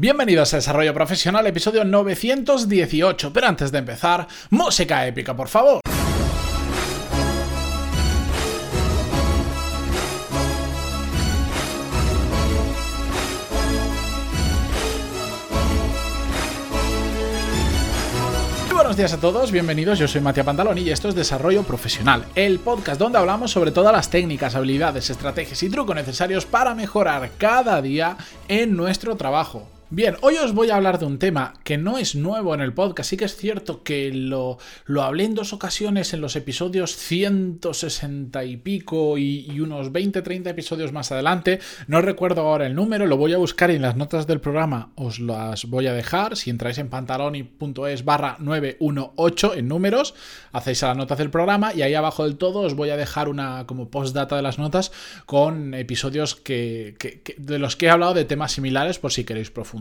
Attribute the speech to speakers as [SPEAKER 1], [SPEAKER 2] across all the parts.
[SPEAKER 1] Bienvenidos a Desarrollo Profesional, episodio 918. Pero antes de empezar, música épica, por favor. buenos días a todos, bienvenidos, yo soy Matías Pantaloni y esto es Desarrollo Profesional, el podcast donde hablamos sobre todas las técnicas, habilidades, estrategias y trucos necesarios para mejorar cada día en nuestro trabajo. Bien, hoy os voy a hablar de un tema que no es nuevo en el podcast, sí que es cierto que lo, lo hablé en dos ocasiones en los episodios 160 y pico y, unos 20-30 episodios más adelante, no recuerdo ahora el número, lo voy a buscar y en las notas del programa os las voy a dejar, si entráis en pantaloni.es barra 918 en números, hacéis a las notas del programa y ahí abajo del todo os voy a dejar una como postdata de las notas con episodios que, de los que he hablado de temas similares por si queréis profundizar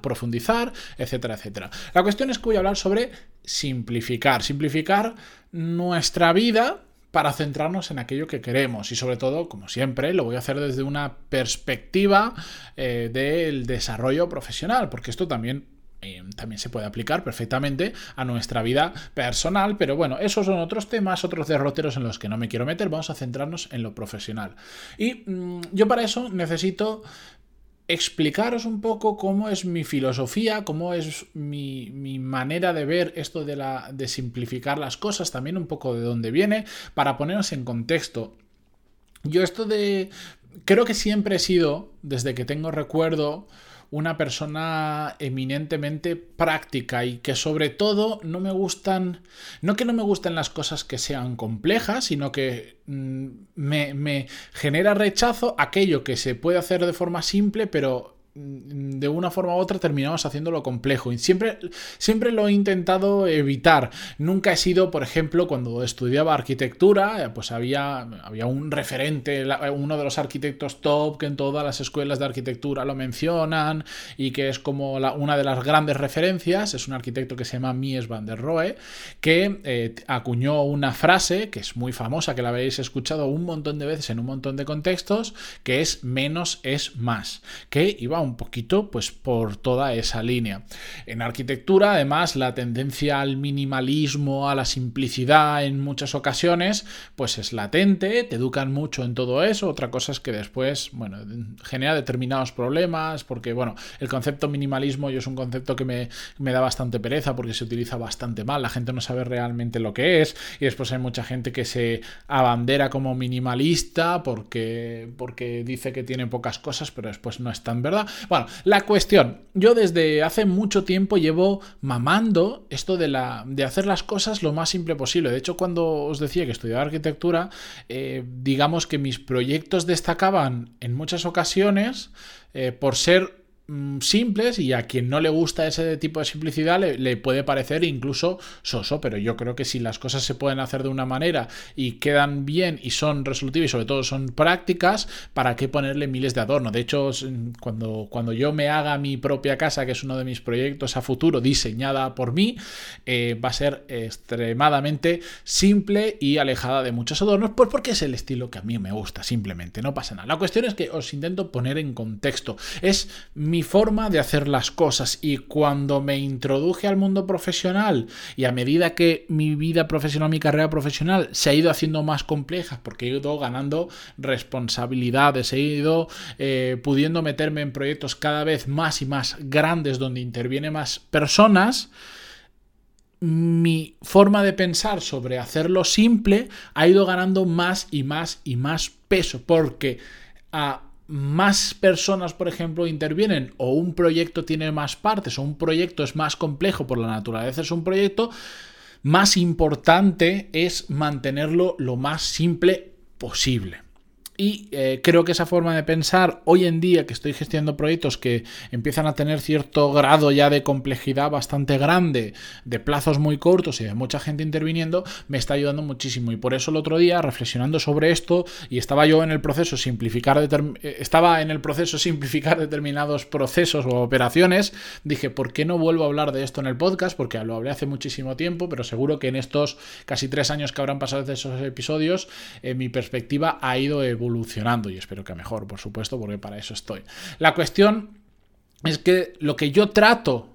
[SPEAKER 1] profundizar, etcétera, etcétera. La cuestión es que voy a hablar sobre simplificar, simplificar nuestra vida para centrarnos en aquello que queremos y sobre todo, como siempre, lo voy a hacer desde una perspectiva eh, del desarrollo profesional, porque esto también eh, también se puede aplicar perfectamente a nuestra vida personal, pero bueno, esos son otros temas, otros derroteros en los que no me quiero meter, vamos a centrarnos en lo profesional. Y mm, yo para eso necesito explicaros un poco cómo es mi filosofía, cómo es mi, manera de ver esto de, la, de simplificar las cosas, también un poco de dónde viene, para ponernos en contexto. Yo esto de... Creo que siempre he sido, desde que tengo recuerdo, una persona eminentemente práctica y que sobre todo no me gustan, no que no me gusten las cosas que sean complejas, sino que mm, me, me genera rechazo aquello que se puede hacer de forma simple, pero de una forma u otra terminamos haciéndolo complejo y siempre, siempre lo he intentado evitar. Nunca he sido, por ejemplo, cuando estudiaba arquitectura, pues había, había un referente, uno de los arquitectos top que en todas las escuelas de arquitectura lo mencionan y que es como una de las grandes referencias, es un arquitecto que se llama Mies van der Rohe, que eh, acuñó una frase que es muy famosa, que la habéis escuchado un montón de veces en un montón de contextos, que es menos es más, que iba un poquito pues por toda esa línea. En arquitectura, además, la tendencia al minimalismo, a la simplicidad en muchas ocasiones, pues es latente, te educan mucho en todo eso. Otra cosa es que después, bueno, genera determinados problemas, porque, bueno, el concepto minimalismo yo es un concepto que me, me da bastante pereza porque se utiliza bastante mal, la gente no sabe realmente lo que es, y después hay mucha gente que se abandera como minimalista porque, porque dice que tiene pocas cosas, pero después no es tan verdad. Bueno, la cuestión, yo desde hace mucho tiempo llevo mamando esto de, la, de hacer las cosas lo más simple posible. De hecho, cuando os decía que estudiaba arquitectura, eh, digamos que mis proyectos destacaban en muchas ocasiones eh, por ser Mm, simples y a quien no le gusta ese tipo de simplicidad le, puede parecer incluso soso, pero yo creo que si las cosas se pueden hacer de una manera y quedan bien y son resolutivas y sobre todo son prácticas, ¿para qué ponerle miles de adornos? De hecho, cuando, cuando yo me haga mi propia casa, que es uno de mis proyectos a futuro diseñada por mí, eh, va a ser extremadamente simple y alejada de muchos adornos, pues porque es el estilo que a mí me gusta, simplemente, no pasa nada. La cuestión es que os intento poner en contexto. Es mi forma de hacer las cosas. Y cuando me introduje al mundo profesional y a medida que mi vida profesional, mi carrera profesional se ha ido haciendo más compleja porque he ido ganando responsabilidades, he ido eh, pudiendo meterme en proyectos cada vez más y más grandes donde interviene más personas, mi forma de pensar sobre hacerlo simple ha ido ganando más y más y más peso porque a más personas, por ejemplo, intervienen o un proyecto tiene más partes o un proyecto es más complejo por la naturaleza es un proyecto, más importante es mantenerlo lo más simple posible. Y eh, creo que esa forma de pensar hoy en día que estoy gestionando proyectos que empiezan a tener cierto grado ya de complejidad bastante grande, de plazos muy cortos y de mucha gente interviniendo, me está ayudando muchísimo. Y por eso el otro día, reflexionando sobre esto, y estaba yo en el proceso simplificar eh, estaba en el proceso simplificar determinados procesos o operaciones, dije, ¿por qué no vuelvo a hablar de esto en el podcast? Porque lo hablé hace muchísimo tiempo, pero seguro que en estos casi tres años que habrán pasado desde esos episodios, eh, mi perspectiva ha ido evolucionando evolucionando y espero que mejor, por supuesto, porque para eso estoy. La cuestión es que lo que yo trato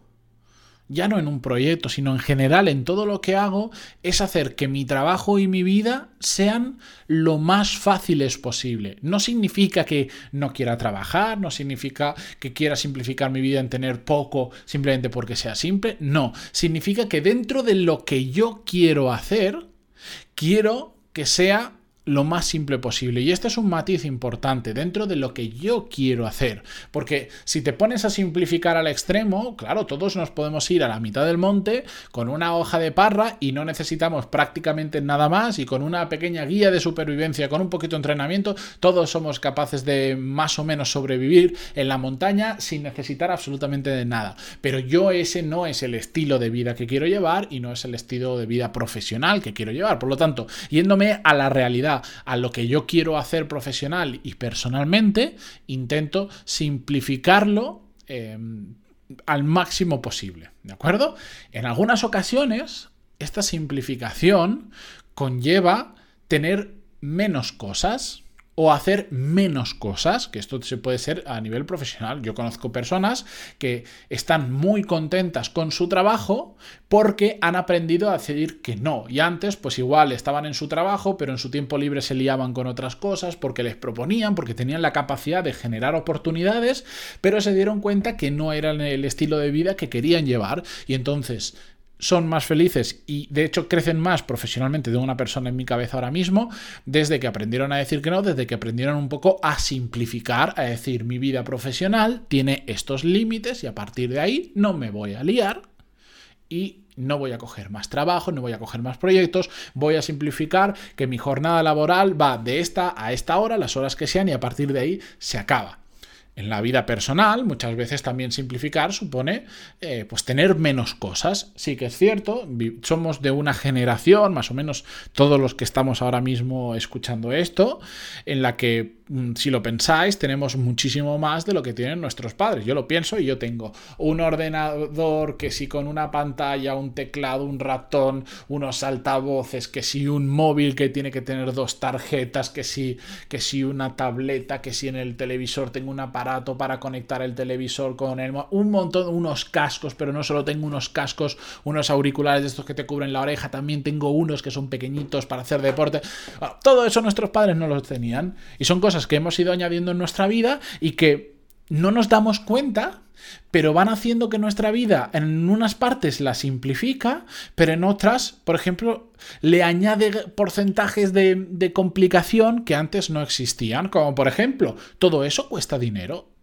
[SPEAKER 1] ya no en un proyecto, sino en general en todo lo que hago, es hacer que mi trabajo y mi vida sean lo más fáciles posible. No significa que no quiera trabajar, no significa que quiera simplificar mi vida en tener poco simplemente porque sea simple, no, significa que dentro de lo que yo quiero hacer, quiero que sea lo más simple posible. Y este es un matiz importante dentro de lo que yo quiero hacer. Porque si te pones a simplificar al extremo, claro, todos nos podemos ir a la mitad del monte con una hoja de parra y no necesitamos prácticamente nada más y con una pequeña guía de supervivencia, con un poquito de entrenamiento, todos somos capaces de más o menos sobrevivir en la montaña sin necesitar absolutamente de nada. Pero yo ese no es el estilo de vida que quiero llevar y no es el estilo de vida profesional que quiero llevar. Por lo tanto, yéndome a la realidad, a lo que yo quiero hacer profesional y personalmente, intento simplificarlo em, al máximo posible. ¿De acuerdo? En algunas ocasiones, esta simplificación conlleva tener menos cosas, o hacer menos cosas, que esto se puede ser a nivel profesional. Yo conozco personas que están muy contentas con su trabajo porque han aprendido a decir que no. Y antes, pues igual estaban en su trabajo, pero en su tiempo libre se liaban con otras cosas porque les proponían, porque tenían la capacidad de generar oportunidades, pero se dieron cuenta que no era el estilo de vida que querían llevar. Y entonces son más felices y de hecho crecen más profesionalmente de una persona en mi cabeza ahora mismo desde que aprendieron a decir que no, desde que aprendieron un poco a simplificar, a decir mi vida profesional tiene estos límites y a partir de ahí no me voy a liar y no voy a coger más trabajo, no voy a coger más proyectos, voy a simplificar que mi jornada laboral va de esta a esta hora, las horas que sean y a partir de ahí se acaba. En la vida personal, muchas veces también simplificar supone eh, pues tener menos cosas. Sí que es cierto, somos de una generación, más o menos todos los que estamos ahora mismo escuchando esto, en la que si lo pensáis, tenemos muchísimo más de lo que tienen nuestros padres. Yo lo pienso y yo tengo un ordenador que si con una pantalla, un teclado, un ratón, unos altavoces, que si un móvil que tiene que tener dos tarjetas, que si, que si una tableta, que si en el televisor tengo un aparato para conectar el televisor con el... Un montón, unos cascos, pero no solo tengo unos cascos, unos auriculares de estos que te cubren la oreja, también tengo unos que son pequeñitos para hacer deporte. todo eso nuestros padres no los tenían. Y son cosas que hemos ido añadiendo en nuestra vida y que no nos damos cuenta, pero van haciendo que nuestra vida en unas partes la simplifica, pero en otras, por ejemplo, le añade porcentajes de, de complicación que antes no existían, como por ejemplo, todo eso cuesta dinero.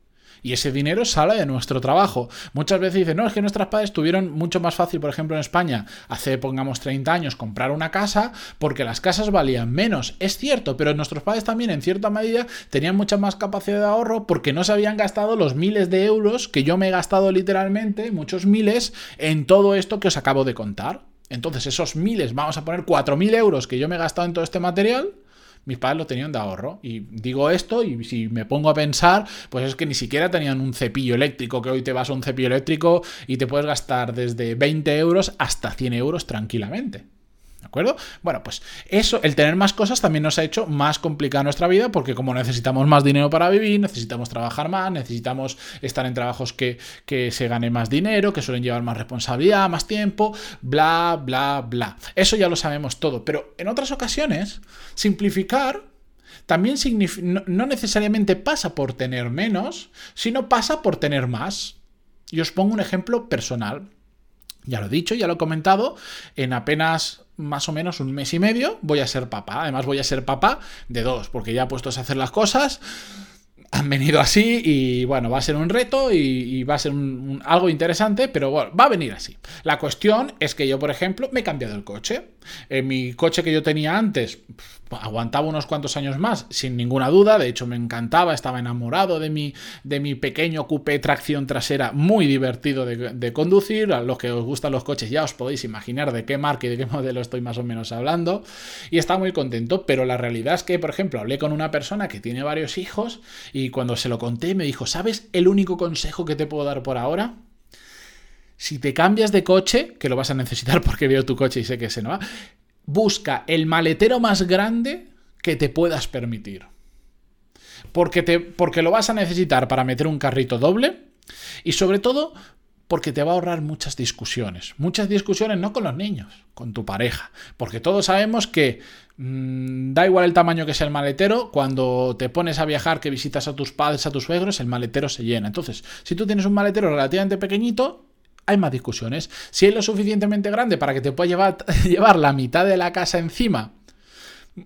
[SPEAKER 1] Y ese dinero sale de nuestro trabajo. Muchas veces dicen, no, es que nuestros padres tuvieron mucho más fácil, por ejemplo, en España, hace, pongamos, 30 años, comprar una casa porque las casas valían menos. Es cierto, pero nuestros padres también, en cierta medida, tenían mucha más capacidad de ahorro porque no se habían gastado los miles de euros que yo me he gastado literalmente, muchos miles, en todo esto que os acabo de contar. Entonces, esos miles, vamos a poner 4.000 euros que yo me he gastado en todo este material, mis padres lo tenían de ahorro. Y digo esto y si me pongo a pensar, pues es que ni siquiera tenían un cepillo eléctrico, que hoy te vas a un cepillo eléctrico y te puedes gastar desde 20 euros hasta 100 euros tranquilamente. ¿De acuerdo? Bueno, pues eso, el tener más cosas también nos ha hecho más complicada nuestra vida porque como necesitamos más dinero para vivir, necesitamos trabajar más, necesitamos estar en trabajos que, que se gane más dinero, que suelen llevar más responsabilidad, más tiempo, bla, bla, bla. Eso ya lo sabemos todo, pero en otras ocasiones, simplificar también no necesariamente pasa por tener menos, sino pasa por tener más. Y os pongo un ejemplo personal. Ya lo he dicho, ya lo he comentado, en apenas más o menos un mes y medio voy a ser papá. Además voy a ser papá de dos, porque ya puestos a hacer las cosas han venido así y bueno, va a ser un reto y, va a ser algo interesante, pero bueno, va a venir así. La cuestión es que yo, por ejemplo, me he cambiado el coche. En mi coche que yo tenía antes aguantaba unos cuantos años más, sin ninguna duda. De hecho, me encantaba, estaba enamorado de mi, de mi pequeño coupé tracción trasera, muy divertido de, conducir. A los que os gustan los coches ya os podéis imaginar de qué marca y de qué modelo estoy más o menos hablando. Y estaba muy contento, pero la realidad es que, por ejemplo, hablé con una persona que tiene varios hijos y cuando se lo conté me dijo, ¿sabes el único consejo que te puedo dar por ahora? Si te cambias de coche, que lo vas a necesitar porque veo tu coche y sé que se no va, busca el maletero más grande que te puedas permitir. Porque, te, porque lo vas a necesitar para meter un carrito doble, Y sobre todo porque te va a ahorrar muchas discusiones. Muchas discusiones no con los niños, con tu pareja. Porque todos sabemos que mm, da igual el tamaño que sea el maletero, cuando te pones a viajar, que visitas a tus padres, a tus suegros, el maletero se llena. Entonces, si tú tienes un maletero relativamente pequeñito, hay más discusiones. Si es lo suficientemente grande para que te pueda llevar, llevar la mitad de la casa encima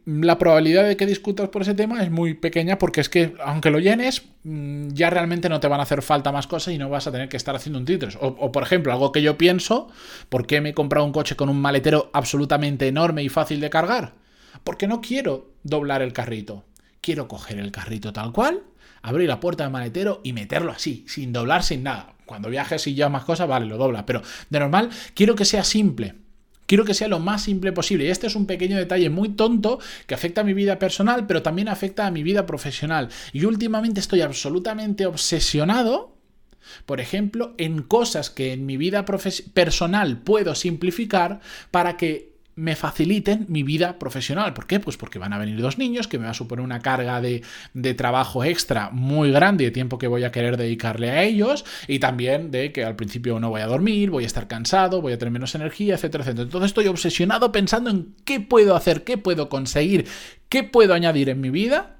[SPEAKER 1] la probabilidad de que discutas por ese tema es muy pequeña porque es que aunque lo llenes, mm, ya realmente no te van a hacer falta más cosas y no vas a tener que estar haciendo un titres. O, por ejemplo, algo que yo pienso, ¿por qué me he comprado un coche con un maletero absolutamente enorme y fácil de cargar? Porque no quiero doblar el carrito. Quiero coger el carrito tal cual, abrir la puerta del maletero y meterlo así, sin doblar, sin nada. Cuando viajes y ya más cosas, vale, lo dobla. Pero de normal, quiero que sea simple Quiero que sea lo más simple posible. Y este es un pequeño detalle muy tonto que afecta a mi vida personal, pero también afecta a mi vida profesional. Y últimamente estoy absolutamente obsesionado por ejemplo, en cosas que en mi vida personal puedo simplificar para que me faciliten mi vida profesional. ¿Por qué? Pues porque van a venir dos niños, que me va a suponer una carga de, trabajo extra muy grande de tiempo que voy a querer dedicarle a ellos, y también de que al principio no voy a dormir, voy a estar cansado, voy a tener menos energía, etcétera, etcétera. Entonces estoy obsesionado pensando en qué puedo hacer, qué puedo conseguir, qué puedo añadir en mi vida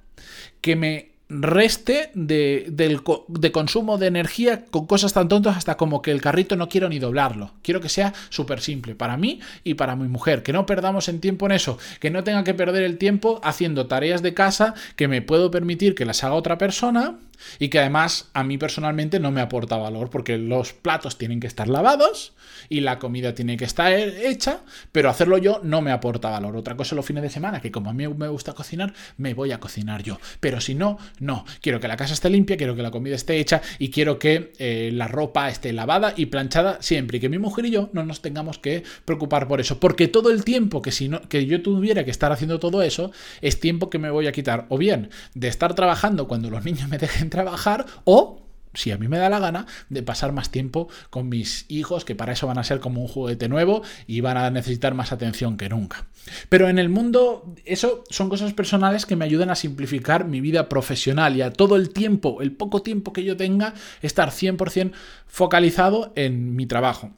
[SPEAKER 1] que me reste de, de, consumo de energía con cosas tan tontas hasta como que el carrito no quiero ni doblarlo. Quiero que sea súper simple para mí y para mi mujer. Que no perdamos en tiempo en eso. Que no tenga que perder el tiempo haciendo tareas de casa que me puedo permitir que las haga otra persona y que además a mí personalmente no me aporta valor porque los platos tienen que estar lavados y la comida tiene que estar hecha, pero hacerlo yo no me aporta valor. Otra cosa los fines de semana, que como a mí me gusta cocinar, me voy a cocinar yo. Pero si no, no. Quiero que la casa esté limpia, quiero que la comida esté hecha y quiero que eh, la ropa esté lavada y planchada siempre y que mi mujer y yo no nos tengamos que preocupar por eso. Porque todo el tiempo que, si no, que yo tuviera que estar haciendo todo eso es tiempo que me voy a quitar o bien de estar trabajando cuando los niños me dejen trabajar o si a mí me da la gana, de pasar más tiempo con mis hijos, que para eso van a ser como un juguete nuevo y van a necesitar más atención que nunca. Pero en el mundo, eso son cosas personales que me ayudan a simplificar mi vida profesional y a todo el tiempo, el poco tiempo que yo tenga, estar 100% focalizado en mi trabajo.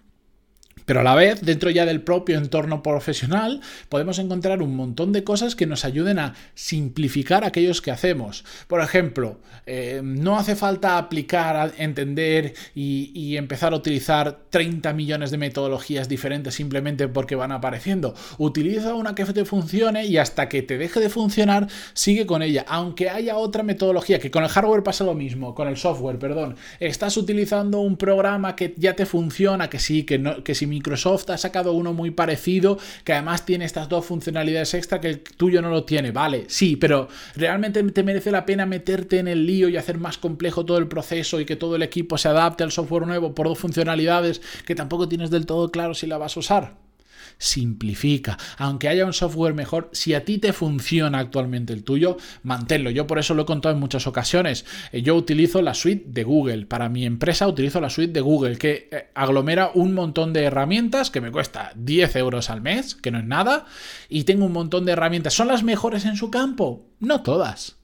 [SPEAKER 1] Pero a la vez, dentro ya del propio entorno profesional, podemos encontrar un montón de cosas que nos ayuden a simplificar aquellos que hacemos. Por ejemplo, eh, no hace falta aplicar, entender y, empezar a utilizar 30 millones de metodologías diferentes simplemente porque van apareciendo. Utiliza una que te funcione y hasta que te deje de funcionar, sigue con ella. Aunque haya otra metodología, que con el hardware pasa lo mismo, con el software, perdón. Estás utilizando un programa que ya te funciona, que sí, que, no, que mi Microsoft ha sacado uno muy parecido que además tiene estas dos funcionalidades extra que el tuyo no lo tiene. Vale, sí, pero realmente te merece la pena meterte en el lío y hacer más complejo todo el proceso y que todo el equipo se adapte al software nuevo por dos funcionalidades que tampoco tienes del todo claro si la vas a usar simplifica. Aunque haya un software mejor, si a ti te funciona actualmente el tuyo, manténlo. Yo por eso lo he contado en muchas ocasiones. Eh, yo utilizo la suite de Google. Para mi empresa utilizo la suite de Google, que eh, aglomera un montón de herramientas que me cuesta 10 euros al mes, que no es nada, y tengo un montón de herramientas. ¿Son las mejores en su campo? No todas.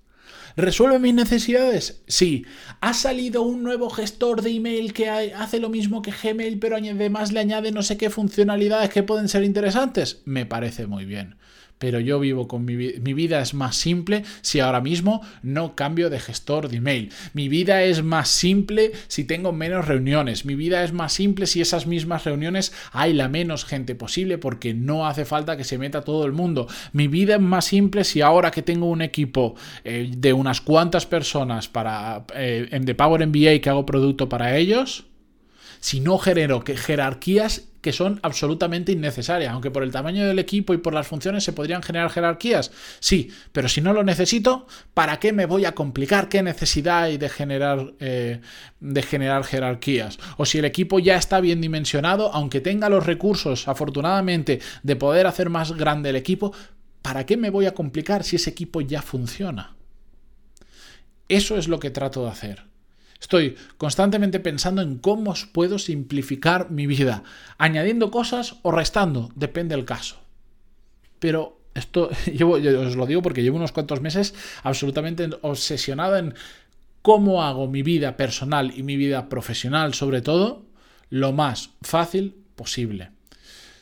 [SPEAKER 1] ¿Resuelve mis necesidades? Sí. ¿Ha salido un nuevo gestor de email que hace lo mismo que Gmail, pero además le añade no sé qué funcionalidades que pueden ser interesantes? Me parece muy bien pero yo vivo con mi, mi vida es más simple si ahora mismo no cambio de gestor de email. Mi vida es más simple si tengo menos reuniones. Mi vida es más simple si esas mismas reuniones hay la menos gente posible porque no hace falta que se meta todo el mundo. Mi vida es más simple si ahora que tengo un equipo eh, de unas cuantas personas para eh, en The Power MBA que hago producto para ellos, si no genero jerarquías que son absolutamente innecesarias, aunque por el tamaño del equipo y por las funciones se podrían generar jerarquías, sí, pero si no lo necesito, ¿para qué me voy a complicar? ¿Qué necesidad hay de generar, eh, de generar jerarquías? O si el equipo ya está bien dimensionado, aunque tenga los recursos, afortunadamente, de poder hacer más grande el equipo, ¿para qué me voy a complicar si ese equipo ya funciona? Eso es lo que trato de hacer. Estoy constantemente pensando en cómo puedo simplificar mi vida, añadiendo cosas o restando, depende del caso. Pero esto, os lo digo porque llevo unos cuantos meses absolutamente obsesionado en cómo hago mi vida personal y mi vida profesional sobre todo lo más fácil posible.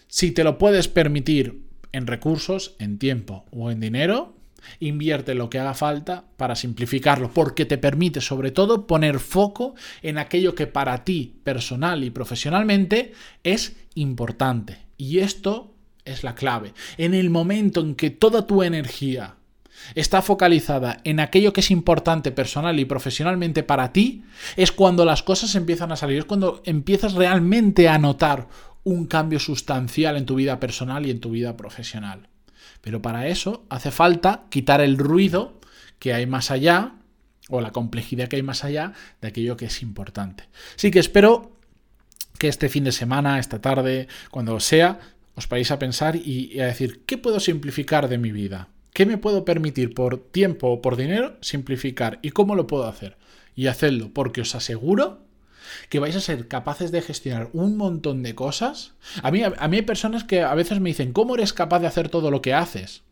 [SPEAKER 1] Si te lo puedes permitir en recursos, en tiempo o en dinero, invierte lo que haga falta para simplificarlo, porque te permite sobre todo poner foco en aquello que para ti personal y profesionalmente es importante. Y esto es la clave. En el momento en que toda tu energía está focalizada en aquello que es importante personal y profesionalmente para ti, es cuando las cosas empiezan a salir, es cuando empiezas realmente a notar un cambio sustancial en tu vida personal y en tu vida profesional. Pero para eso hace falta quitar el ruido que hay más allá o la complejidad que hay más allá de aquello que es importante. Así que espero que este fin de semana, esta tarde, cuando sea, os paréis a pensar y, a decir, ¿qué puedo simplificar de mi vida? ¿Qué me puedo permitir por tiempo o por dinero simplificar? ¿Y cómo lo puedo hacer? Y hacedlo, porque os aseguro que vais a ser capaces de gestionar un montón de cosas. A mí, a mí hay personas que a veces me dicen, ¿cómo eres capaz de hacer todo lo que haces?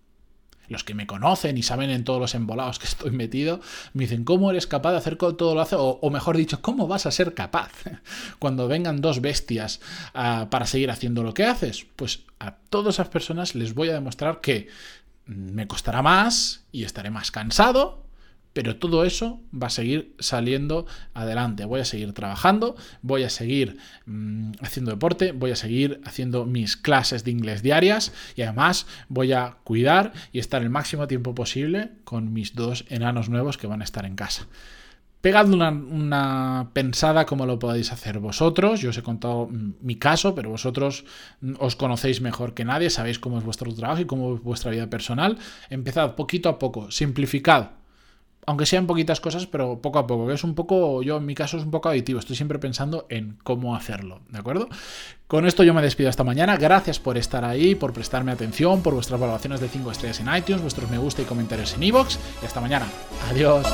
[SPEAKER 1] Los que me conocen y saben en todos los embolados que estoy metido, me dicen, ¿cómo eres capaz de hacer todo lo que haces? O, mejor dicho, ¿cómo vas a ser capaz cuando vengan dos bestias ah, para seguir haciendo lo que haces? Pues a todas esas personas les voy a demostrar que me costará más y estaré más cansado, pero todo eso va a seguir saliendo adelante. Voy a seguir trabajando, voy a seguir mm, haciendo deporte, voy a seguir haciendo mis clases de inglés diarias y además voy a cuidar y estar el máximo tiempo posible con mis dos enanos nuevos que van a estar en casa. Pegadle una, una, pensada como lo podéis hacer vosotros. Yo os he contado mm, mi caso, pero vosotros mm, os conocéis mejor que nadie, sabéis cómo es vuestro trabajo y cómo es vuestra vida personal. Empezad poquito a poco, simplificad aunque sean poquitas cosas, pero poco a poco, que es un poco, yo en mi caso es un poco aditivo, estoy siempre pensando en cómo hacerlo, ¿de acuerdo? Con esto yo me despido esta mañana, gracias por estar ahí, por prestarme atención, por vuestras valoraciones de 5 estrellas en iTunes, vuestros me gusta y comentarios en iVoox, y hasta mañana, adiós.